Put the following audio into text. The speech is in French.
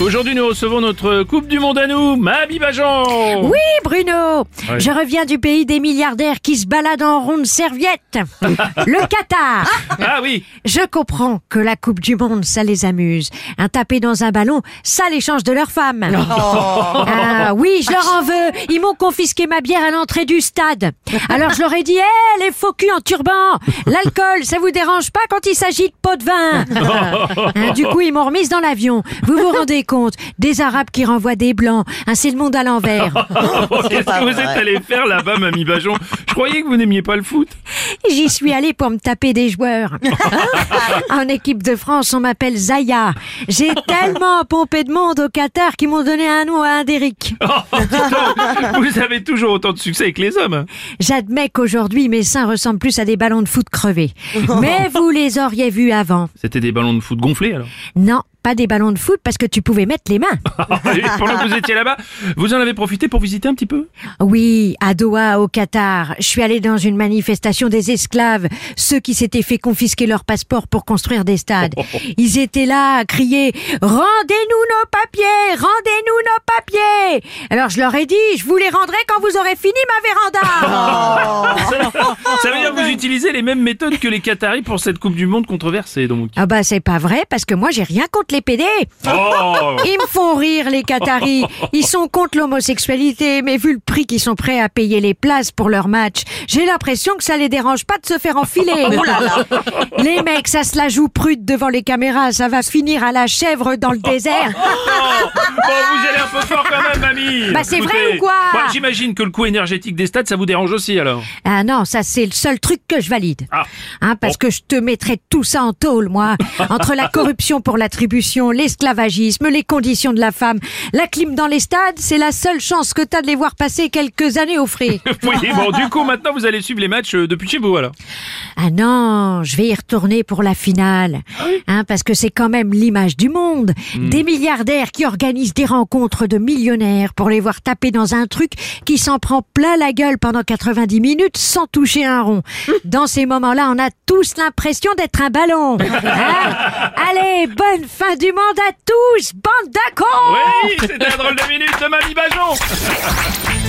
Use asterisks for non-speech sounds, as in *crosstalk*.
Aujourd'hui, nous recevons notre Coupe du Monde à nous, Mabi Bajan. Oui, Bruno. Je reviens du pays des milliardaires qui se baladent en ronde serviette. *laughs* Le Qatar Ah oui. Je comprends que la Coupe du Monde, ça les amuse. Un taper dans un ballon, ça les change de leur femme. Ah oui, je leur en veux. Ils m'ont confisqué ma bière à l'entrée du stade. Alors je leur ai dit, hé, les faux culs en turban, l'alcool, ça vous dérange pas quand il s'agit de pot de vin? Hein, *laughs* Du coup, ils m'ont remise dans l'avion. Vous vous rendez Des Arabes qui renvoient des Blancs. Hein, C'est le monde à l'envers. *laughs* Qu'est-ce que vous êtes allé faire là-bas, Mamie Bajon Je croyais que vous n'aimiez pas le foot. J'y suis allée pour me taper des joueurs. *laughs* en équipe de France, on m'appelle Zaya. J'ai tellement pompé de monde au Qatar qu'ils m'ont donné un nom à un d'Eric. *laughs* Oh, vous avez toujours autant de succès avec les hommes. J'admets qu'aujourd'hui, mes seins ressemblent plus à des ballons de foot crevés. Mais vous les auriez vus avant. C'était des ballons de foot gonflés alors? Non, pas des ballons de foot parce que tu pouvais mettre les mains. Et pendant que vous étiez là-bas, vous en avez profité pour visiter un petit peu? Oui, à Doha, au Qatar. Je suis allée dans une manifestation des esclaves, ceux qui s'étaient fait confisquer leur passeport pour construire des stades. Ils étaient là à crier « Rendez-nous nos papiers Rendez-nous nos papiers !» Alors je leur ai dit « Je vous les rendrai quand vous aurez fini ma véranda *laughs* *laughs* ça, ça veut dire que vous utilisez les mêmes méthodes que les Qataris pour cette Coupe du Monde controversée donc. !» Ah bah c'est pas vrai parce que moi j'ai rien contre les PD. Oh *laughs* Ils me font rire les Qataris. Ils sont contre l'homosexualité, mais vu le prix qu'ils sont prêts à payer les places pour leur match, j'ai l'impression que ça les dérange pas de se faire enfiler. *laughs* Les mecs, ça se la joue prude devant les caméras, ça va finir à la chèvre dans le désert. Oh, Bon, vous allez un peu fort Bah, c'est vrai ou quoi bah, J'imagine que le coût énergétique des stades, ça vous dérange aussi alors? Ah non, ça c'est le seul truc que je valide. Ah. Hein, parce que je te mettrais tout ça en tôle, moi. *laughs* Entre la corruption pour l'attribution, l'esclavagisme, les conditions de la femme, la clim dans les stades, c'est la seule chance que t'as de les voir passer quelques années au frais. *laughs* Oui, bon, du coup, maintenant, vous allez suivre les matchs euh, depuis chez vous alors Ah non, je vais y retourner pour la finale. Hein, parce que c'est quand même l'image du monde. Des milliardaires qui organisent des rencontres de millionnaires pour les voir taper dans un truc qui s'en prend plein la gueule pendant 90 minutes sans toucher un rond. *laughs* Dans ces moments-là, on a tous l'impression d'être un ballon. *laughs* Hein Allez, bonne fin du monde à tous, bande d'accord Oui, c'était un drôle de minute de Mamie Bajon *laughs*